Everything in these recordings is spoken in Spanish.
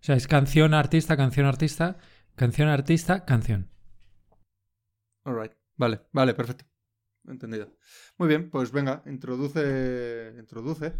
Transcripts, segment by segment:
O sea, es canción, artista, canción, artista, canción, artista, canción. Alright. Vale, vale, perfecto. Entendido. Muy bien, pues venga, introduce. Introduce.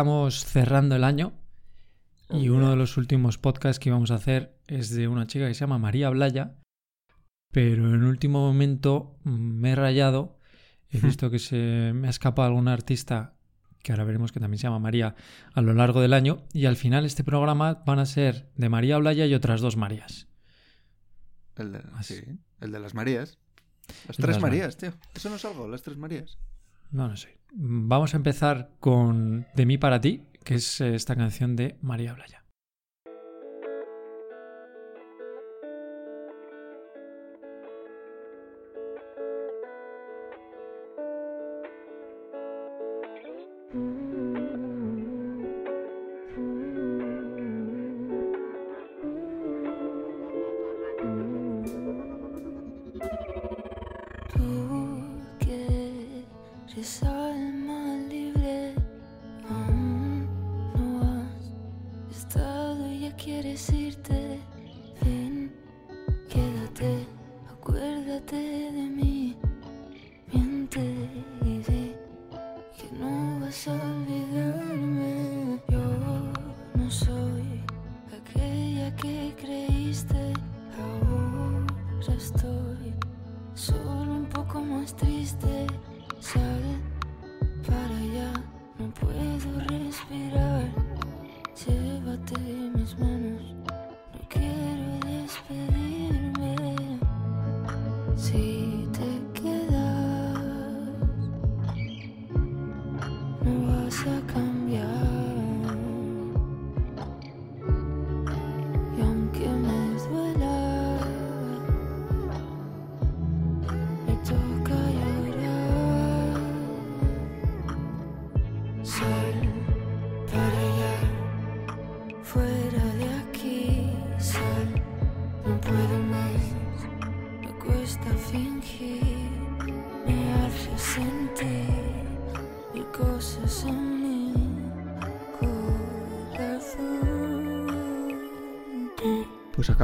Estamos cerrando el año y uno de los últimos podcasts que íbamos a hacer es de una chica que se llama María Blaya, pero en último momento me he rayado, he visto que se me ha escapado algún artista que ahora veremos que también se llama María a lo largo del año y al final este programa van a ser de María Blaya y otras dos Marías. El de, sí, el de las Marías. Las tres las Marías, tío. Eso no es algo, las tres Marías. No, no sé. Vamos a empezar con De mí para ti, que es eh, esta canción de María Blaya. Ya quieres irte. Ven, quédate, acuérdate de mí.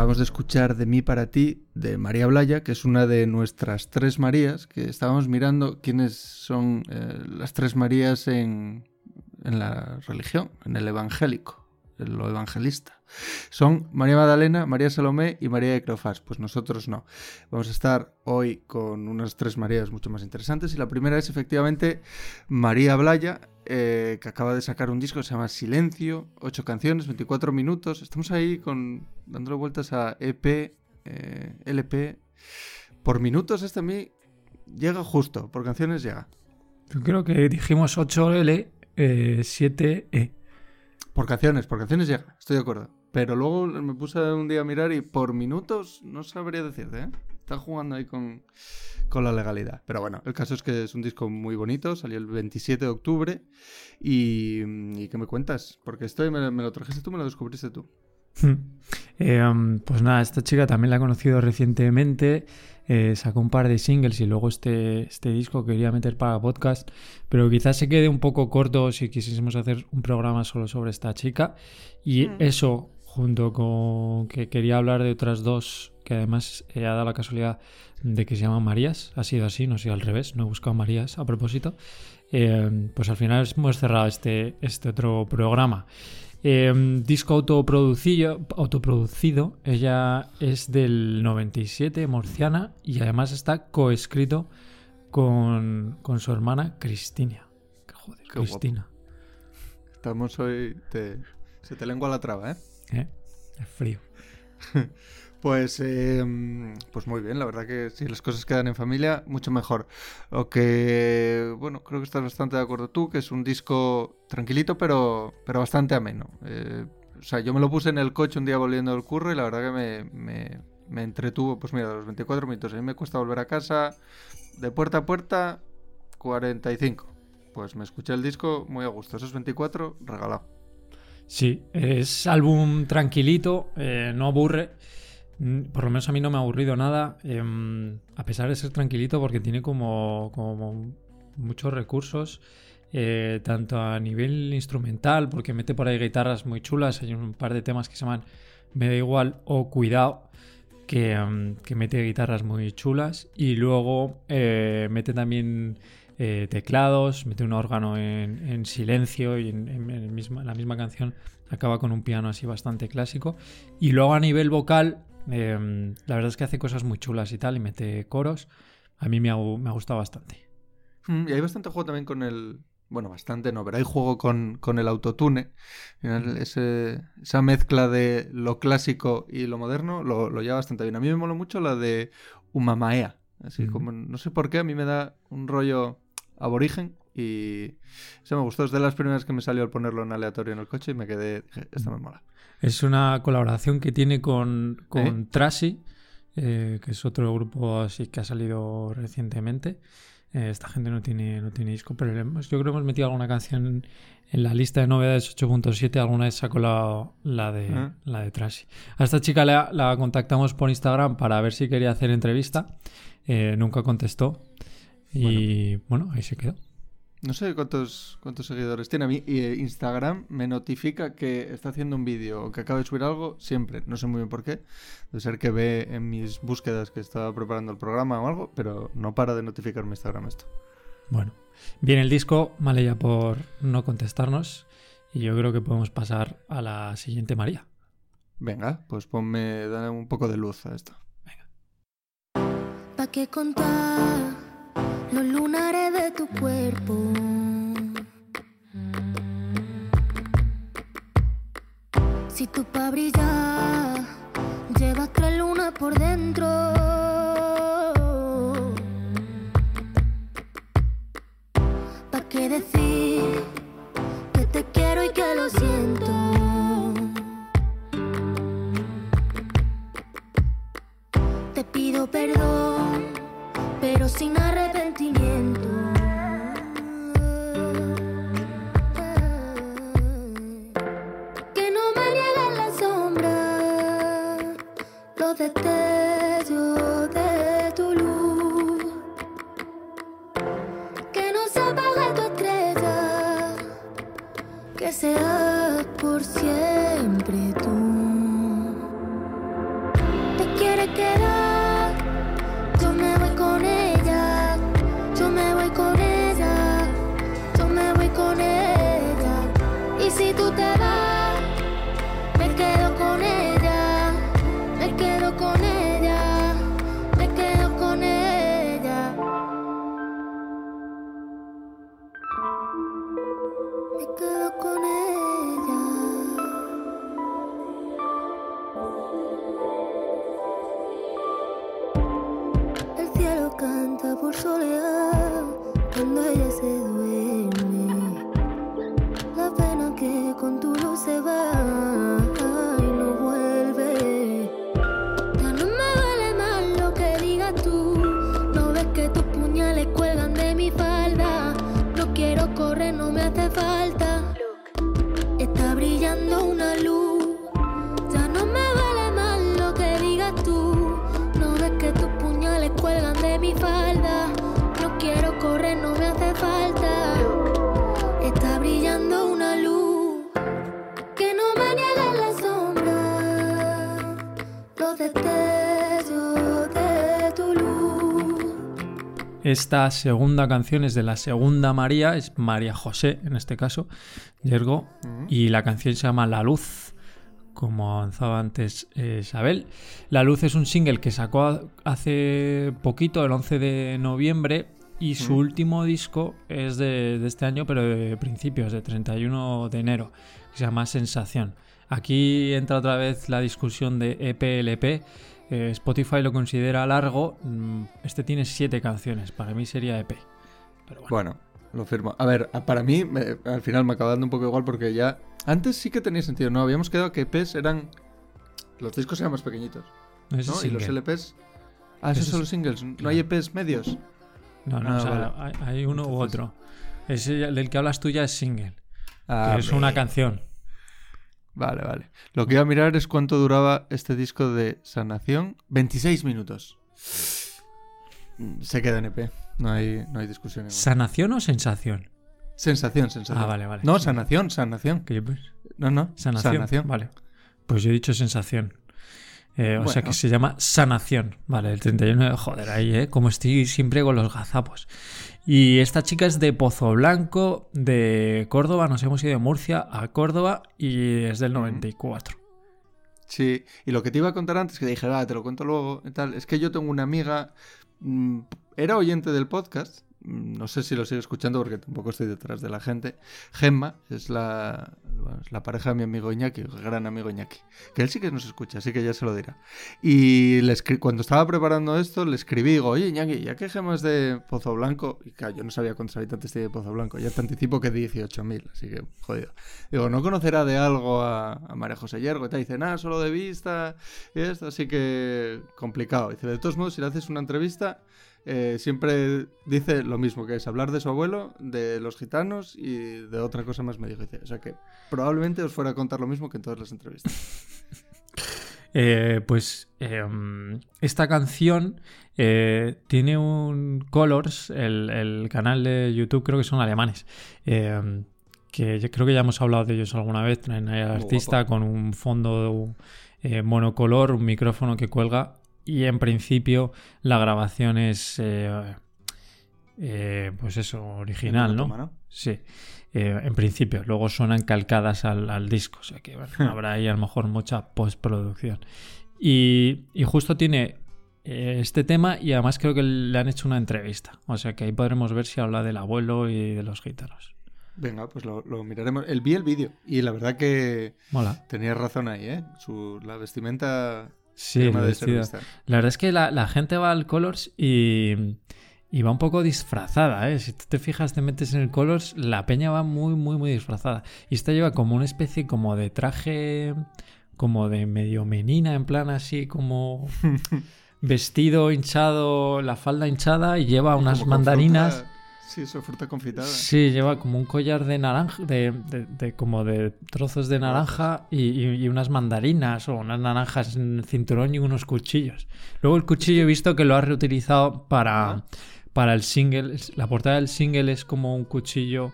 Acabamos de escuchar De mí para ti de María Blaya, que es una de nuestras tres Marías, que estábamos mirando quiénes son eh, las tres Marías en, en la religión, en el evangélico, lo evangelista. Son María Magdalena, María Salomé y María de Cleofás. Pues nosotros no. Vamos a estar hoy con unas tres Marías mucho más interesantes y la primera es efectivamente María Blaya, eh, que acaba de sacar un disco que se llama Silencio, ocho canciones, 24 minutos. Estamos ahí con dándole vueltas a EP, eh, LP. Por minutos este a mí llega justo, por canciones llega. Yo creo que dijimos 8L, eh, 7E. Por canciones, por canciones llega, estoy de acuerdo. Pero luego me puse un día a mirar y por minutos no sabría decirte, ¿eh? Están jugando ahí con, con la legalidad. Pero bueno, el caso es que es un disco muy bonito, salió el 27 de octubre. ¿Y, qué me cuentas? Porque esto me, me lo trajiste tú, me lo descubriste tú. Eh, um, pues nada, esta chica también la he conocido recientemente. Eh, sacó un par de singles y luego este, este disco que quería meter para podcast. Pero quizás se quede un poco corto si quisiésemos hacer un programa solo sobre esta chica. Y Mm. eso, junto con que quería hablar de otras dos, que además eh, ha dado la casualidad de que se llaman Marías. Ha sido así, no ha sido al revés. No he buscado Marías a propósito. Eh, pues al final hemos cerrado este, este otro programa. Eh, disco autoproducido, autoproducido. Ella es del 97, murciana, y además está coescrito con, con su hermana Cristina. Joder, Qué guapo. Cristina. Estamos hoy. te- Se te lengua la traba, ¿eh? ¿eh? Es frío. Pues, eh, pues muy bien, la verdad que si las cosas quedan en familia, mucho mejor. Lo que, bueno, creo que estás bastante de acuerdo tú, que es un disco tranquilito, pero, pero bastante ameno. Eh, o sea, yo me lo puse en el coche un día volviendo del curro y la verdad que me, me, me entretuvo, pues mira, los 24 minutos. A mí me cuesta volver a casa de puerta a puerta, 45. Pues me escuché el disco muy a gusto. Esos 24, regalado. Sí, es álbum tranquilito, eh, no aburre. Mm, Por lo menos a mí no me ha aburrido nada, em, a pesar de ser tranquilito, porque tiene como, muchos recursos, eh, tanto a nivel instrumental, porque mete por ahí guitarras muy chulas, hay un par de temas que se llaman Me da igual o Cuidado, que, em, que mete guitarras muy chulas, y luego eh, mete también eh, teclados, mete un órgano en, en silencio y en, la misma canción acaba con un piano así bastante clásico. Y luego a nivel vocal, eh, la verdad es que hace cosas muy chulas y tal, y mete coros. A mí me ha, me ha gustado bastante. Mm, Y hay bastante juego también con el. Bueno, bastante no, pero hay juego con, con el autotune. Ese- esa mezcla de lo clásico y lo moderno lo, lo lleva bastante bien. A mí me mola mucho la de Umamaea. Así como, no sé por qué, a mí me da un rollo aborigen y eso me gustó. Es de las primeras que me salió al ponerlo en aleatorio en el coche y me quedé. Dije, esta me mola. Es una colaboración que tiene con, con Trashy, eh, que es otro grupo así que ha salido recientemente. Eh, esta gente no tiene, no tiene disco, pero hemos- yo creo que hemos metido alguna canción en, la lista de novedades 8.7. Alguna vez sacó la, la de, Ah. la de Trashy. A esta chica la, la contactamos por Instagram para ver si quería hacer entrevista. Eh, nunca contestó. Y bueno, ahí se quedó. No sé cuántos, cuántos seguidores tiene. A mí y, eh, Instagram me notifica que está haciendo un vídeo o que acaba de subir algo siempre. No sé muy bien por qué. Debe ser que ve en mis búsquedas que estaba preparando el programa o algo, pero no para de notificarme Instagram esto. Bueno, bien el disco, vale ya por no contestarnos. Y yo creo que podemos pasar a la siguiente María. Venga, pues ponme, dale un poco de luz a esto. ¿Pa' qué contar los lunares de tu cuerpo? Si tú pa' brillar llevas tres lunas por dentro. ¿Pa' qué decir que te quiero y que lo siento? Te pido perdón, pero sin arrepentimiento. Que no me niegues la sombra, los destellos de tu luz. Que no se apague tu estrella, que seas canta por soledad cuando ella se duerme. Esta segunda canción es de la segunda María, es María José en este caso, Yergo, y la canción se llama La Luz, como avanzaba antes eh, Isabel. La Luz es un single que sacó hace poquito, el 11 de noviembre, y su último disco es de, de este año, pero de principios, de 31 de enero, que se llama Sensación. Aquí entra otra vez la discusión de EP-LP. Eh, Spotify lo considera largo. mm, Este tiene siete canciones. Para mí sería EP. Pero bueno. Bueno, lo firmo. A ver, para mí, me- al final me acaba dando un poco igual porque ya. Antes sí que tenía sentido, ¿no? Habíamos quedado que EPs eran. Los discos eran más pequeñitos, ¿no? es Y los. LPs. Ah, esos son los singles. ¿No claro. hay EPs medios? No, no, Ah, o sea, vale. hay, hay uno u otro. Ese el del que hablas tú ya es single. Ah, que es una canción. Vale, vale. Lo que iba a mirar es cuánto duraba este disco de Sanación. 26 minutos. Se queda en EP. No hay, no hay discusión. ¿Sanación o sensación? sensación, sensación. Ah, vale, vale. No, sanación, sanación. Que yo, pues, No, no. Sanación. Vale. Pues yo he dicho sensación. Eh, o sea que se llama Sanación. Vale, el 31 de... Joder, ahí, ¿eh? Como estoy siempre con los gazapos. Y esta chica es de Pozo Blanco, de Córdoba. Nos hemos ido de Murcia a Córdoba y es del 94. Sí, y lo que te iba a contar antes, que dije, ah, te lo cuento luego y tal, es que yo tengo una amiga, mm, era oyente del podcast, no sé si lo sigue escuchando porque tampoco estoy detrás de la gente, Gemma, es la, la pareja de mi amigo Iñaki, gran amigo Iñaki, que él sí que nos escucha, así que ya se lo dirá. Y le cuando estaba preparando esto, le escribí, digo, oye Iñaki, ya que Gemma de Pozo Blanco, y yo no sabía cuántos habitantes tiene Pozo Blanco, ya te anticipo que 18.000, así que jodido. Digo, ¿no conocerá de algo a, a María José Yergo? Y te dice, nada, solo de vista y así que complicado. Dice, de todos modos, si le haces una entrevista, eh, siempre dice lo mismo, que es hablar de su abuelo, de los gitanos y de otra cosa más me dijo. Dice, o sea que probablemente os fuera a contar lo mismo que en todas las entrevistas. Eh, pues eh, esta canción eh, tiene un Colors, el, el canal de YouTube, creo que son alemanes. eh, que yo creo que ya hemos hablado de ellos alguna vez. Traen al artista con un fondo eh, monocolor, un micrófono que cuelga. Y en principio la grabación es. eh, eh, pues eso, original, ¿no? toma, ¿no? Sí, eh, en principio. Luego suenan calcadas al, al disco, o sea que bueno, habrá ahí a lo mejor mucha postproducción. Y, y justo tiene eh, este tema y además creo que le han hecho una entrevista. O sea que ahí podremos ver si habla del abuelo y de los gitanos. Venga, pues lo, lo miraremos. El, vi el vídeo y la verdad que Mola. tenías razón ahí, ¿eh? Su, la vestimenta Sí, vista. La verdad es que la, la gente va al Colors y, y va un poco disfrazada, ¿eh? Si tú te fijas, te metes en el Colors, la peña va muy, muy, muy disfrazada. Y esta lleva como una especie como de traje, como de medio menina, en plan así como vestido hinchado, la falda hinchada y lleva unas mandarinas. fruta- sí, eso, fruta confitada. Sí, lleva como un collar de naranja, de, de- de- como de trozos de naranja y, y- y unas mandarinas o unas naranjas en el cinturón y unos cuchillos. Luego el cuchillo he visto que lo ha reutilizado para, Ah. para el single. Es- La portada del single es como un cuchillo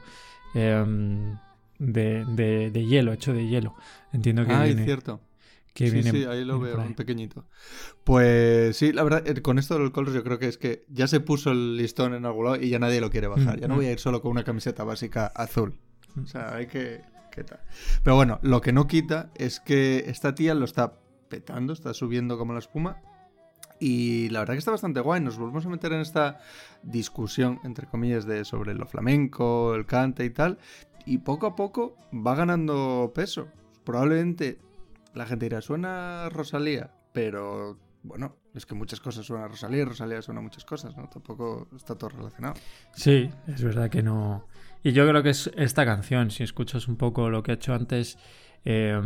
em, de, de- hielo, hecho de hielo. Entiendo que Ah, es cierto. Que sí, viene- sí, ahí lo veo, un pequeñito. Pues sí, la verdad, eh, con esto del Colors yo creo que es que ya se puso el listón en algún lado y ya nadie lo quiere bajar. Mm, Ya no mm. voy a ir solo con una camiseta básica azul. O sea, hay que... ¿qué tal? Pero bueno, lo que no quita es que esta tía lo está petando, está subiendo como la espuma. Y la verdad que está bastante guay. Nos volvemos a meter en esta discusión, entre comillas, de sobre lo flamenco, el cante y tal. Y poco a poco va ganando peso. Probablemente la gente dirá, suena Rosalía, pero bueno, es que muchas cosas suenan a Rosalía y Rosalía suena a muchas cosas, ¿no? Tampoco está todo relacionado. Sí, es verdad que no. Y yo creo que es esta canción, si escuchas un poco lo que ha hecho antes, eh,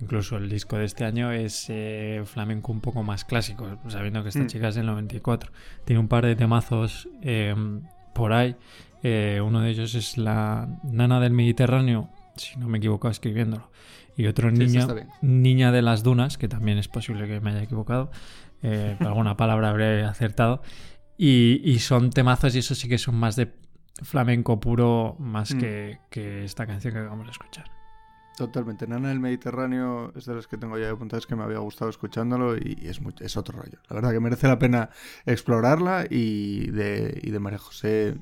incluso el disco de este año es eh, flamenco un poco más clásico, sabiendo que esta Mm. chica es del 94. Tiene un par de temazos eh, por ahí. Eh, uno de ellos es la Nana del Mediterráneo, si no me equivoco escribiéndolo. Y otro Sí. Niña de las Dunas, que también es posible que me haya equivocado. eh, alguna palabra habré acertado. Y, y son temazos y eso sí que son más de flamenco puro más Mm. que, que esta canción que acabamos de escuchar. Totalmente. Nana del Mediterráneo es de las que tengo ya apuntadas que me había gustado escuchándolo y es, muy- es otro rollo. La verdad que merece la pena explorarla y de, y de María José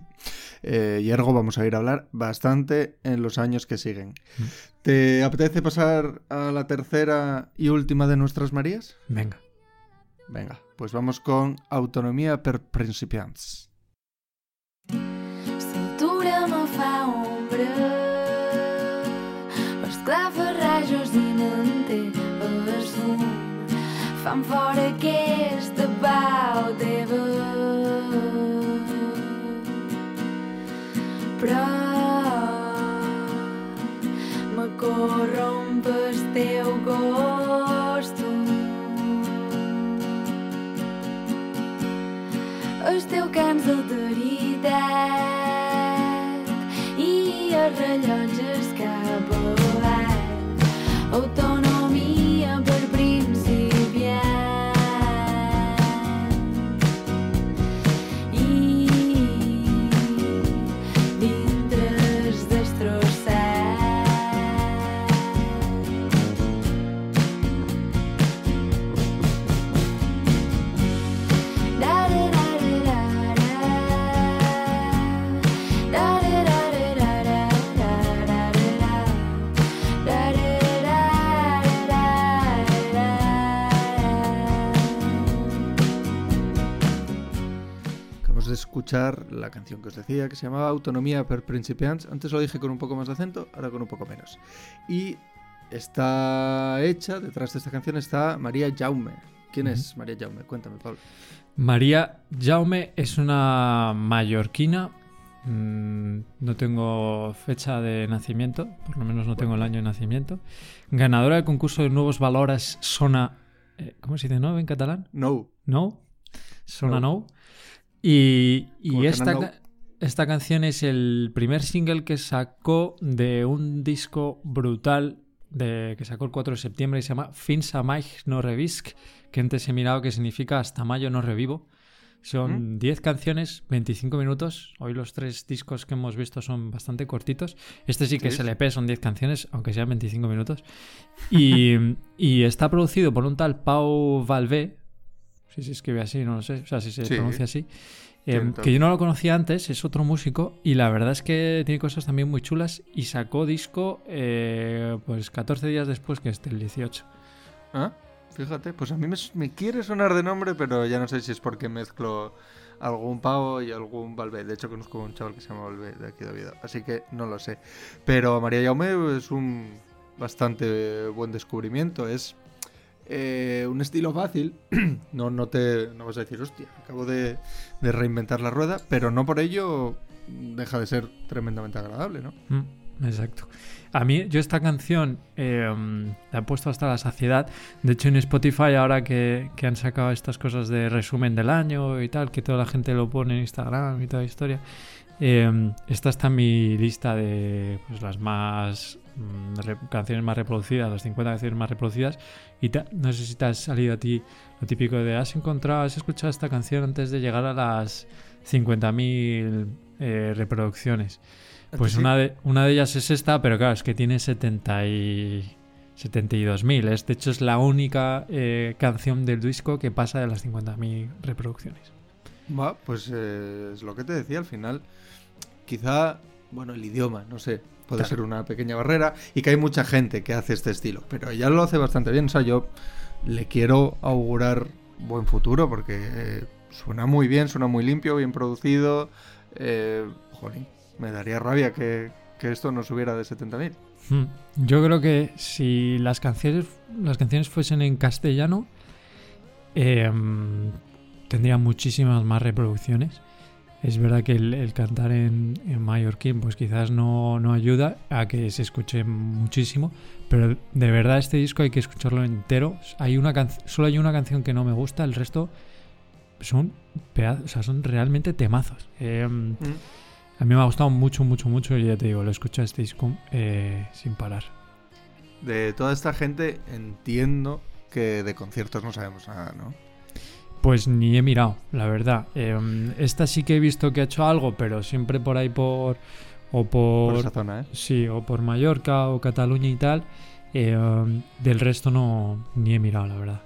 eh, Yergo vamos a ir a hablar bastante en los años que siguen. Mm. ¿Te apetece pasar a la tercera y última de nuestras Marías? Venga. Venga, pues vamos con Autonomía per principiants. L'altura me fa ombra els clafarrajos dinanter el fum fan fora aquesta pau teva. Però me corromp el teu costum. El teu cants d'autoritat i els rellotges cap autant escuchar la canción que os decía que se llamaba Autonomía per principiants. Antes lo dije con un poco más de acento, ahora con un poco menos. Y está hecha, detrás de esta canción está María Jaume. ¿Quién es María Jaume? Cuéntame, Pablo. María Jaume es una mallorquina. Mm, No tengo fecha de nacimiento, por lo menos no tengo el año de nacimiento. Ganadora del concurso de nuevos valores Sona. eh, ¿Cómo se dice no en catalán? No. No. Sona No. No. Y, el esta, esta canción es el primer single que sacó de un disco brutal de, que sacó el 4 de septiembre y se llama Fins a Mai no revisc, que antes he mirado que significa hasta mayo no revivo. Son 10 canciones, 25 minutos. Hoy los tres discos que hemos visto son bastante cortitos. Este sí que es LP, son 10 canciones, aunque sean 25 minutos. Y, y está producido por un tal Pau Valvé. Si se escribe así, no lo sé. O sea, si se Sí. pronuncia así. Eh, que yo no lo conocía antes, es otro músico y la verdad es que tiene cosas también muy chulas y sacó disco eh, pues 14 días después que este, el 18. Ah, fíjate, pues a mí me, me quiere sonar de nombre, pero ya no sé si es porque mezclo algún pavo y algún Valvé. De hecho, conozco a un chaval que se llama Valvé de aquí de Oviedo, así que no lo sé. Pero María Jaume es un bastante buen descubrimiento. Es eh, un estilo fácil. no, no te no vas a decir, hostia, acabo de, reinventar la rueda, pero no por ello deja de ser tremendamente agradable, ¿no? Mm, exacto. A mí, yo esta canción eh, la he puesto hasta la saciedad. De hecho, en Spotify, ahora que, que han sacado estas cosas de resumen del año y tal, que toda la gente lo pone en Instagram y toda la historia, eh, esta está en mi lista de pues, las más mm, canciones más reproducidas, las 50 canciones más reproducidas. Y ta- no sé si te ha salido a ti lo típico de has encontrado, has escuchado esta canción antes de llegar a las 50.000 eh, reproducciones. Pues una de, una de ellas es esta, pero claro, es que tiene 70 y 72.000. Es, de hecho, es la única eh, canción del disco que pasa de las 50.000 reproducciones. Va, pues eh, es lo que te decía al final. Quizá, bueno, el idioma, no sé, puede Claro. ser una pequeña barrera y que hay mucha gente que hace este estilo, pero ella lo hace bastante bien. O sea, yo le quiero augurar buen futuro porque eh, suena muy bien, suena muy limpio, bien producido. Eh, jolín, me daría rabia que, que esto no subiera de 70.000. Hmm. Yo creo que si las canciones, las canciones fuesen en castellano, eh, tendrían muchísimas más reproducciones. Es verdad que el, el cantar en, en mallorquín pues quizás no, no ayuda a que se escuche muchísimo, pero de verdad este disco hay que escucharlo entero. Hay una can- solo hay una canción que no me gusta, el resto son, peda- o sea, son realmente temazos. Eh, a mí me ha gustado mucho, mucho, mucho y ya te digo, lo escucho este disco eh, sin parar. De toda esta gente entiendo que de conciertos no sabemos nada, ¿no? Pues ni he mirado, la verdad. Eh, esta sí que he visto que ha hecho algo, pero siempre por ahí por, o Por por, esa zona, ¿eh? sí, o por Mallorca o Cataluña y tal. Eh, um, del resto no ni he mirado, la verdad.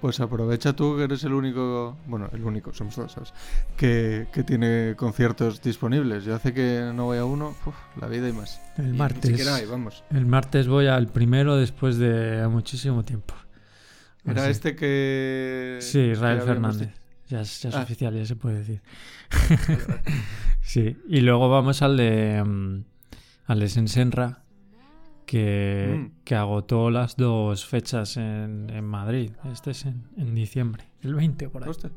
Pues aprovecha tú que eres el único, bueno, el único, somos todos, ¿sabes? Que, que tiene conciertos disponibles. Yo hace que no voy a uno, uf, la vida y más. El ni martes. siquiera hay, vamos. El martes voy al primero después de muchísimo tiempo. Era este que... Sí, Israel que Fernández. Ya es, ya es Ah. oficial, ya se puede decir. sí, y luego vamos al de mm, al de Sensenra, que, Mm. que agotó las dos fechas en, en Madrid. Este es en, en diciembre, el 20 por ahí. Hostia.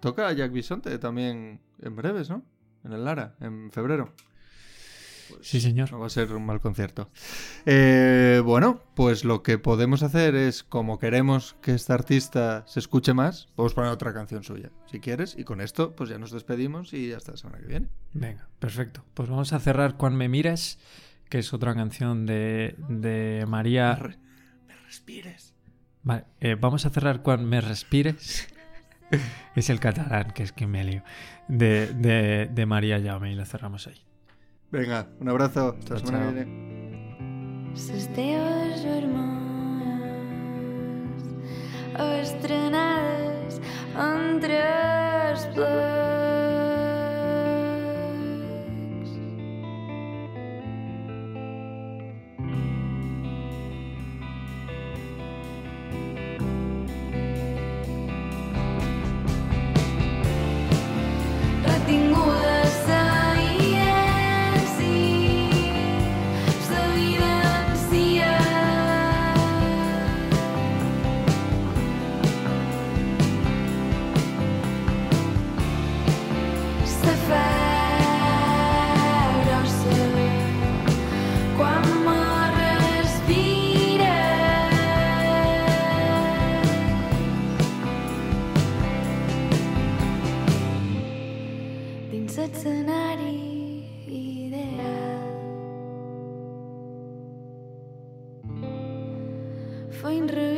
Toca a Jack Bisonte también en breves, ¿no? En el Lara, en febrero. Sí, señor. No va a ser un mal concierto. Eh, bueno, pues lo que podemos hacer es, como queremos que este artista se escuche más, podemos poner otra canción suya, si quieres, y con esto pues ya nos despedimos y hasta la semana que viene. Venga, perfecto. Pues vamos a cerrar Cuando me mires, que es otra canción de, de María. Re- me respires. Vale, eh, vamos a cerrar Cuando me respires. es el catalán, que es que me lío. De, de, de María Jaume y lo cerramos ahí. Venga, un abrazo. Hasta la semana que viene. Entre. find rui